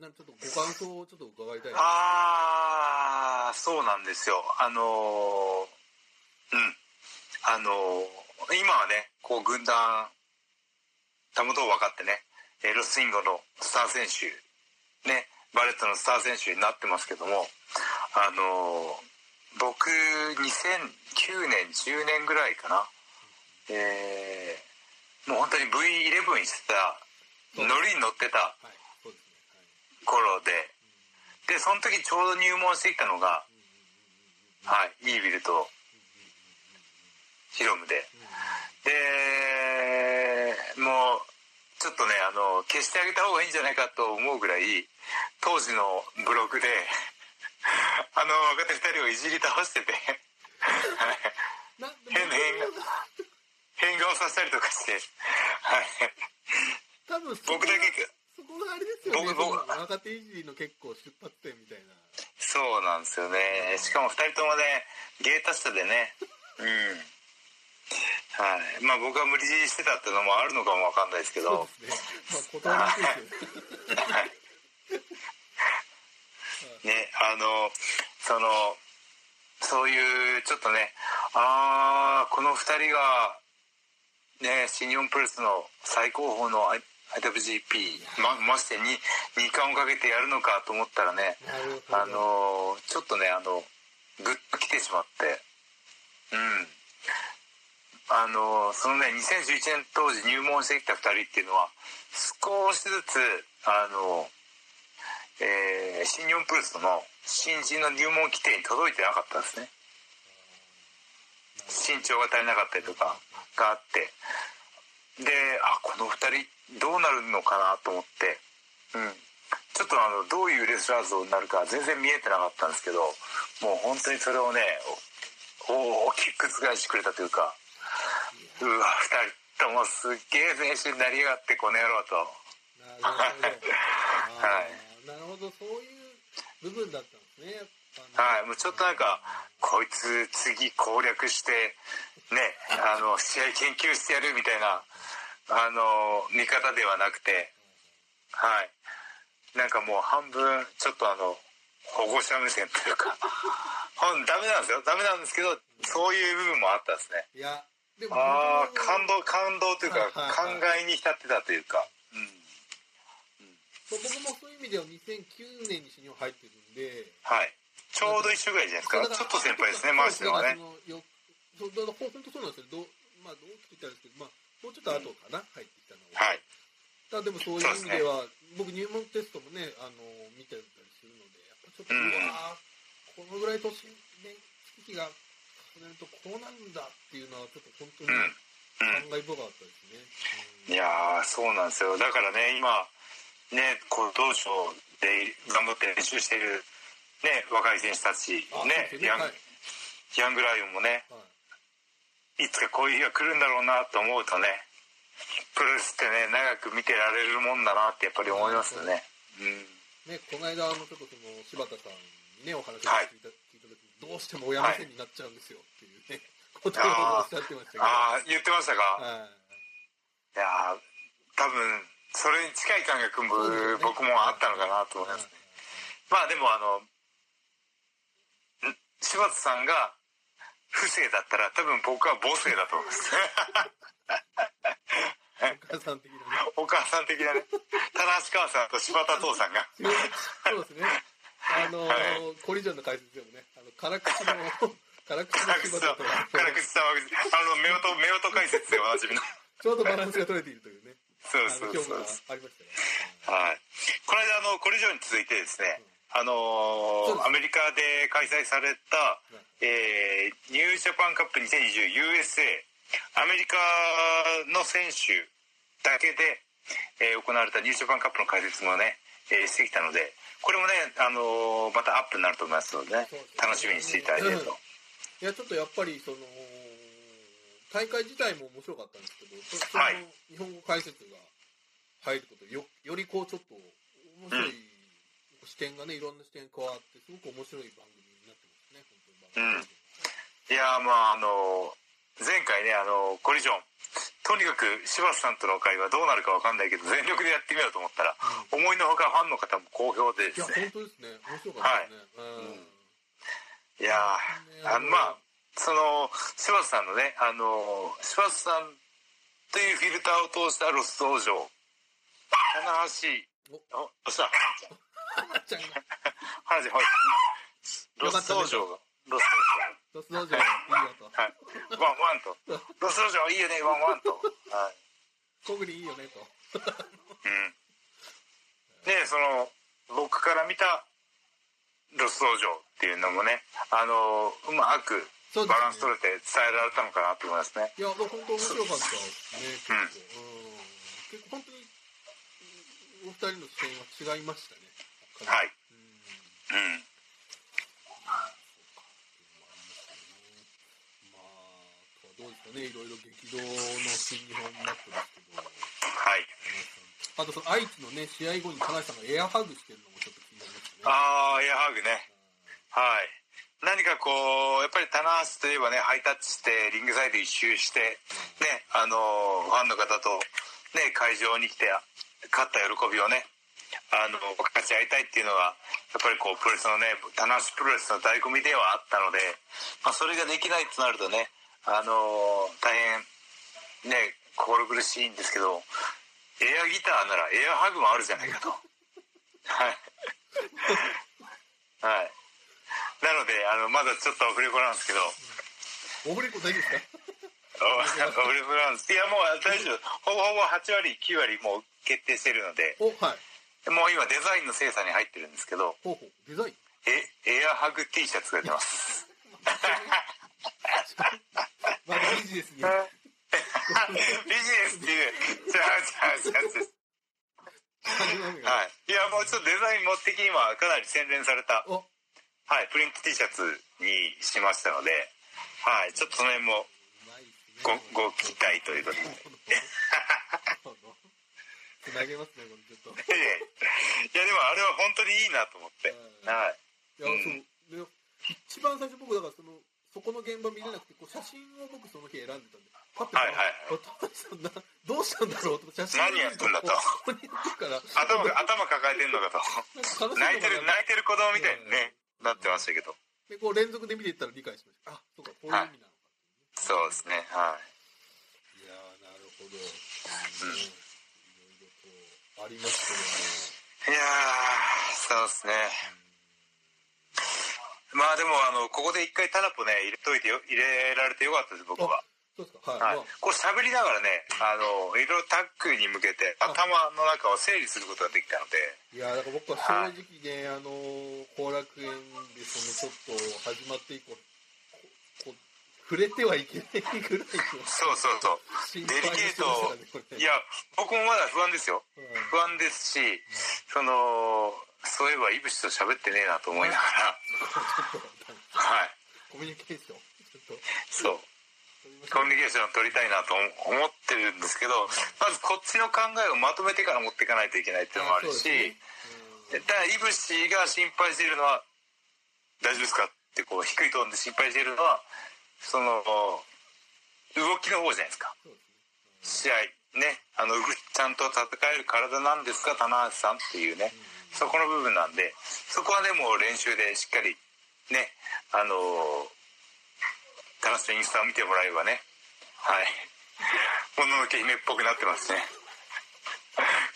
なんかちょっとご感想をちょっと伺いたいああそうなんですよ。あのーうん。あのー今はねこう軍団たもとを分かってねえーロスインゴのスター選手ねバレットのスター選手になってますけどもあのー僕2009年10年ぐらいかなえーもう本当に V11 にしてた乗りに乗ってたはい頃で。でその時ちょうど入門してきたのがはいイービルとヒロムで。でもうちょっとねあの消してあげた方がいいんじゃないかと思うぐらい当時のブログであの若手2人をいじり倒しててな変顔変顔させたりとかしてはい。多分僕だけそこがあれですよね。若手いじりの結構出発点みたいな。そうなんですよね。しかも2人ともね芸達者でね。うん。はい。まあ僕は無理強いしてたっていうのもあるのかもわかんないですけど。そうですね。まあ断りですよね。は いねあのそのそういうちょっとねああこの2人がね新日本プロレスの最高峰の IWGP まましてに2冠をかけてやるのかと思ったらねあのちょっとねあのグッと来てしまってうん。あのそのね2011年当時入門してきた2人っていうのは少しずつあの、えー新日本プロレスの新人の入門規定に届いてなかったんですね。身長が足りなかったりとかがあって。であこの2人どうなるのかなと思って、うん、ちょっとあのどういうレスラー像になるか全然見えてなかったんですけどもう本当にそれをね大きく覆してくれたというかうわ2人ともすっげえ選手になりやがってこの野郎となるほどはいなるほどそういう部分だったんですねやっぱねはいもうちょっとなんかこいつ次攻略してねあの試合研究してやるみたいなあの見方ではなくてはい。なんかもう半分ちょっとあの保護者目線というか ダメなんですよ。ダメなんですけどそういう部分もあったんですね。いやでもああ感動感動というかはいはいはい。考えに浸ってたというか。うん。そう僕もそういう意味では2009年に新日本入ってるんではい。ちょうど一緒ぐらいじゃないですか。ちょっと先輩ですね回してるのはね。本当そうなんですよ。どうまあどうって言ったらですけどまあもうちょっと後かな、入ってきたのは、はい。ただでもそういう意味では僕入門テストもねあの見てたりするのでやっぱちょっと、うん。うわーこのぐらい年ね月日が重ねるとこうなるんだっていうのはちょっと本当にうん。うん感慨深かったですね、うん。いやーそうなんですよ。だからね今ねこう道場で頑張って練習しているね若い選手たちあね。ヤングライオンもねはいいつかこういう日が来るんだろうなと思うとねプロレスってね長く見てられるもんだなってやっぱり思いますよね。うん。ね、この間あのちょっとその柴田さんにねお話を聞い。た,、聞いた時にどうしても親目線になっちゃうんですよっていうね、ことをおっしゃってましたけど。ああ言ってましたか、はい。いやー多分それに近い感覚も僕もあったのかなと思います。ねまあでもあのん柴田さんが不正だったら多分僕は母性だと思います。お母さん的なね。お母さん的なね。棚橋川さんと柴田父さんが。そうですね。あのーはコリジョンの解説でもねあの辛口の 辛口の柴田と辛口さんはあの夫婦夫婦解説でおなじみの。ちょうどバランスが取れているというね。そうあそうそう。ありましはい、この間あのコリジョンに続いてですね、あのーアメリカで開催された、えーニュージャパンカップ 2020USA アメリカの選手だけで、えー行われたニュージャパンカップの解説もね、えーしてきたのでこれもね、あのーまたアップになると思いますのでねですね。楽しみにしていただけると、いやちょっとやっぱりその大会自体も面白かったんですけどそそのはい。日本語解説が入ることでよよりこうちょっと面白い視点がねいろんな視点加わってすごく面白い番組になってますね本当に番組。うん。いやーまああのー前回ねあのーコリジョン。とにかく柴田さんとの会話どうなるかわかんないけど全力でやってみようと思ったら、思いのほかファンの方も好評でいやですね。本当ですね。面白かったですね、うん。いやーあのまあその柴田さんのねあのー柴田さんというフィルターを通したロス道場。棚橋。おどうした？花ちゃんが花ちゃんはいロス道場。がロスロス道場いいよと道場はい。ワンワンと。ロス道場いいよねワンワンと。はい。コグリいいよねと。うん。でその僕から見たロス道場っていうのもねあのうまくバランス取れて伝えられたのかなと思いますね。いやもう本当面白かったですね結構、うん、結構本当にお二人の視点は違いましたねはいうんどうでかね、いろいろ激動の新日本マップですけど、はい。あとその愛知のね、試合後に田中さんがエアハグしてるのもちょっと気になりましたね。ああ、エアハグね。はい。何かこう、やっぱり棚橋といえばね、ハイタッチして、リングサイド一周して、ね、あの、ファンの方と、ね、会場に来て、勝った喜びをね、あの、分かち合いたいっていうのが、やっぱりこう、プロレスのね、棚橋プロレスの醍醐味ではあったので、まあ、それができないとなるとね、あの、大変、ね、心苦しいんですけど、エアギターならエアハグもあるじゃないかと。はい。はい。なので、あの、まだちょっとオフレコなんですけど、オフレコ大丈夫ですか？オフレコなんです。いや、もう大丈夫。ほぼほぼ8割、9割もう決定してるので、お、はい。もう今デザインの精査に入ってるんですけど、ほデザイン？え、エアハグ T シャツが出ます。まだビジネスに。ビジネスっていう、じゃあ、じゃあ、じゃはい。いや、もうちょっとデザインも的にはかなり洗練された、お、はい、プリント T シャツにしましたので、はい、ちょっとその辺も。ご、ご期待ということで。つなげますね、これちょっと。い やいや、でもあれは本当にいいなと思って。はい。いや、そう、で、一番最初僕、だからその、そこの現場見れなくて、こう写真を僕その日選んでたんで、パッて、はいはいさんな、どうしたんだろうと、写真何やってんだとここにから、頭が、頭抱えてんのかと。泣いてる、な泣いてる子供みたいにね、なってましたけど。で、こう連続で見ていったら理解しました。あ、そうか、こういう意味なのかってい。そうですね、はいやー、なるほど。うん、ありますい。いやー、そうですね。まあでも、あの、ここで一回タラポね、入れといてよ、入れられてよかったです、僕は。けども。そうですか、はい。こう喋りながらね、あの、いろいろタッグに向けて、頭の中を整理することができたので、いやーだから僕は正直ね、あのー後楽園でそのちょっと始まって以降、ここ触れてはいけないぐらいのそうそうそう。心デリケート、いや、僕もまだ不安ですよ。うん。不安ですし、その、そういえば、イブシと喋ってねえなと思いながら、はい。コミュニケーション。そう。コミュニケーションを取りたいなと思ってるんですけど、まずこっちの考えをまとめてから持っていかないといけないっていうのもあるし、そうですね。だが心配しているのは、大丈夫ですかってこう低いトーンで心配しているのは、その、動きの方じゃないですか。試合、ね、あの、ちゃんと戦える体なんですか、棚橋さんっていうね、そこの部分なんで、そこはでも練習でしっかり、ね、あのー、棚橋のインスタを見てもらえばね、はい、もののけ姫っぽくなってますね。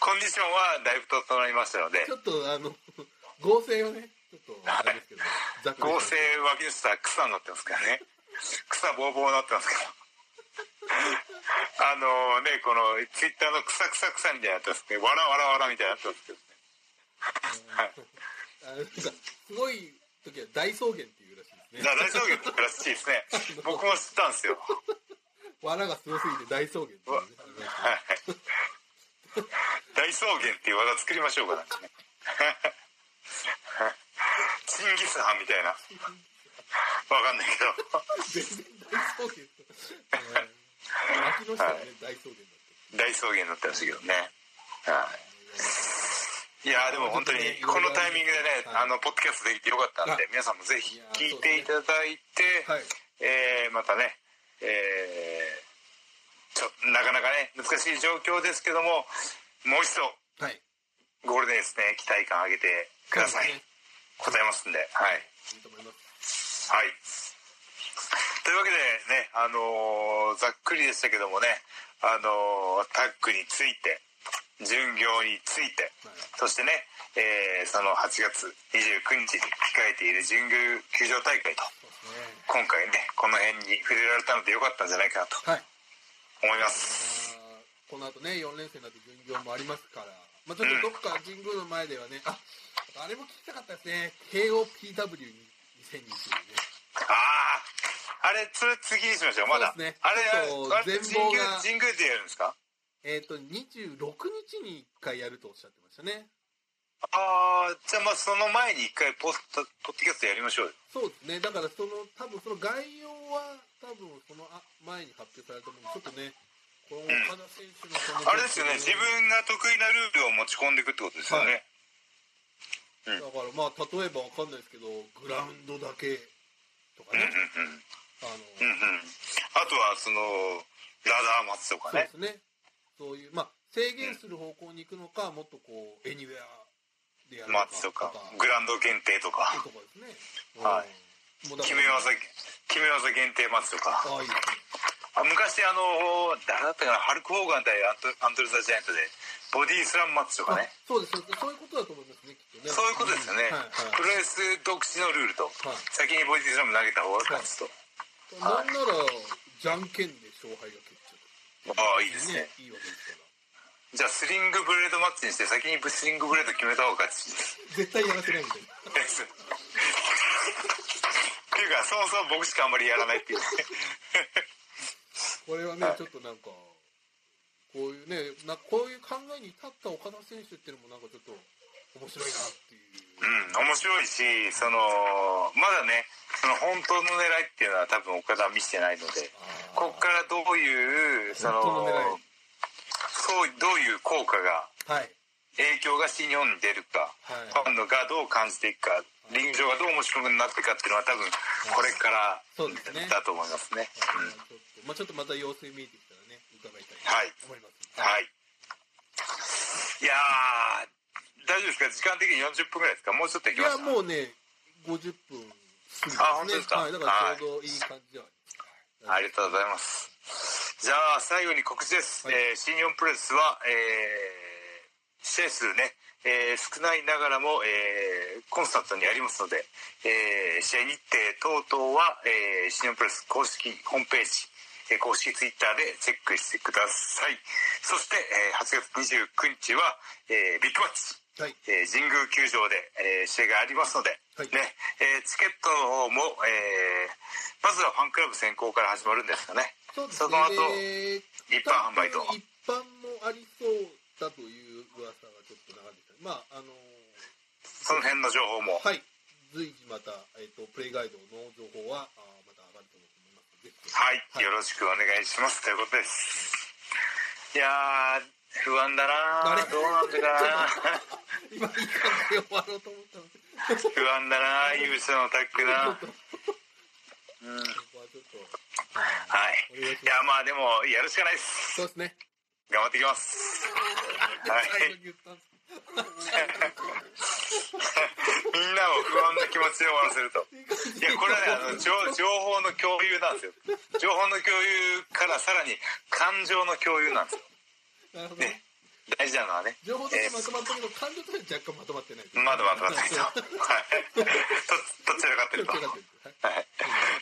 コンディションはだいぶ整いましたのでち、ょっとあの 合成をねちょっとあれですけどざっくり合成脇の下は草になってますからね。草ぼうぼうになってますけど。あのね、このツイッターの草草草みたいになってますね。わらわらわらみたいになってますけどね。すごい時は大草原っていうらしいですねだ大草原ってらしいですね。僕も知ったんですよ。藁がすごすぎて大草原ってねはい。大草原っていう技作りましょうかなんかね。チンギスハンみたいな。わかんないけど。大草原と、うん脇の下はね、大草原だっ大草原になってましたけどね。はい。い。やーでも本当にこのタイミングでね、はい。あのポッドキャストできてよかったんであ皆さんもぜひ聞いていただいて、たはい。えーまたね、えーちょなかなかね難しい状況ですけどももう一度はい。ゴールデンですね期待感上げてください、ね。答えますんではい。いいと思いますはい。というわけでね、あのーざっくりでしたけどもね、あのータッグについて、巡業について、はいそしてね、えーその8月29日に控えている神宮球場大会と、今回ね、この辺に触れられたのでよかったんじゃないかなとはい思います。まあこの後ね4連戦だと巡業もありますから、まあ、ちょっとどっか神宮の前ではねああれも聞きたかったですね KOPW2020 ねああ、あれ、それ次にしましょう、まだ。ね。あれ、あれ神宮が、神宮でやるんですか？えっ、と26日に1回やるとおっしゃってましたね。ああ、じゃあまあその前に一回ポスト、ポッドキャストやりましょうよ。そうですね。だからその多分その概要は多分そのあ前に発表されたものちょっとねこの岡田選手のそのあれですよね。自分が得意なルールを持ち込んでいくってことですよね、だからまあ例えばわかんないですけどグラウンドだけとかね、うんあとはそのラダーマッチとかね。そうですね。そういうまあ制限する方向に行くのかもっとこうエニウェアでやるのかとか。グランド限定とか。とかですね、はい。決め技決め技限定マッチとか。ああいいですねあ昔あの誰だったかなハルク・ホーガン対アントアントル・ザ・ジャイアントでボディースラムマッチとかね。あそうですそういうことだと思いますねきっとね。そういうことですよね、うんはいはい。プロレス独自のルールと、はい。先にボディースラム投げた方が勝つと、なんならじゃんけんで勝敗が決着。ああいいですね。いいわけですから。じゃあスリングブレードマッチにして先にスリングブレード決めた方が勝ち。絶対やらせないみたいな。っていうかそもそも僕しかあんまりやらないっていうねこれはね、はい。ちょっとなんかこういうねなこういう考えに至った岡田選手っていうのもなんかちょっと面白いなっていう。うん面白いしそのまだねその本当の狙いっていうのは多分岡田は見せてないのでここからどういうそののそうどういう効果がはい影響が新日本に出るか、はい。ファンのがどう感じていくかリング上がどう面白くなっていくかっていうのは多分これからだと思いますね。まあちょっとまた様子見えてきたらね伺いたいはい。と思います。はい。い。やー、大丈夫ですか？時間的に40分ぐらいですか？もうちょっといいきますか？やもうね50分過ぎてあ本当ですか？はい、だからちょうどい。い感じではあります。ありがとうございます。じゃあ、最後に告知です。はい。えー新日本プロレスは、えー、試合数ね、えー少ないながらも、えーコンスタントにやりますので、えー試合日程等々は、えー新日本プロレス公式ホームページ、えー公式ツイッターでチェックしてください。そして、えー8月29日は、えービッグマッチ。はいえー神宮球場で、えー試合がありますので、はいねえーチケットの方も、えーまずはファンクラブ先行から始まるんですかね。そうですねその後えー一般販売と一般もありそうだという噂がちょっと流れてた。まああのその辺の情報も。はい。随時また、えー、とプレイガイドの情報はあーまた上がると思いますのでぜひ。はい、よろしくお願いします。ということです。い。やー、不安だなどうなんでかな 今いい感じで終わろうと思ったの。で 不安だなー勇者のタッグな うん。こはい。い。や、まあでも、やるしかないです。そうですね頑張っていきます。はい みんなを不安な気持ちで終わらせると。いや、これはね、あの、情情報の共有なんですよ。情報の共有からさらに感情の共有なんですよ。なるほどねね。大事なのはね。情報としてまとまったけど感情としては若干まとまってないまだまとまってないと。はい。と、どっちらかってると。はい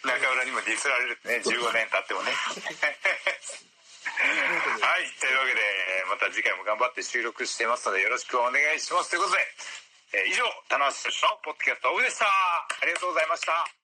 中村にもディスられるってね、15年経ってもね。はい。というわけで、また次回も頑張って収録していますので、よろしくお願いします。ということで、えー以上、棚橋宏のポッドキャストオフでした。ありがとうございました。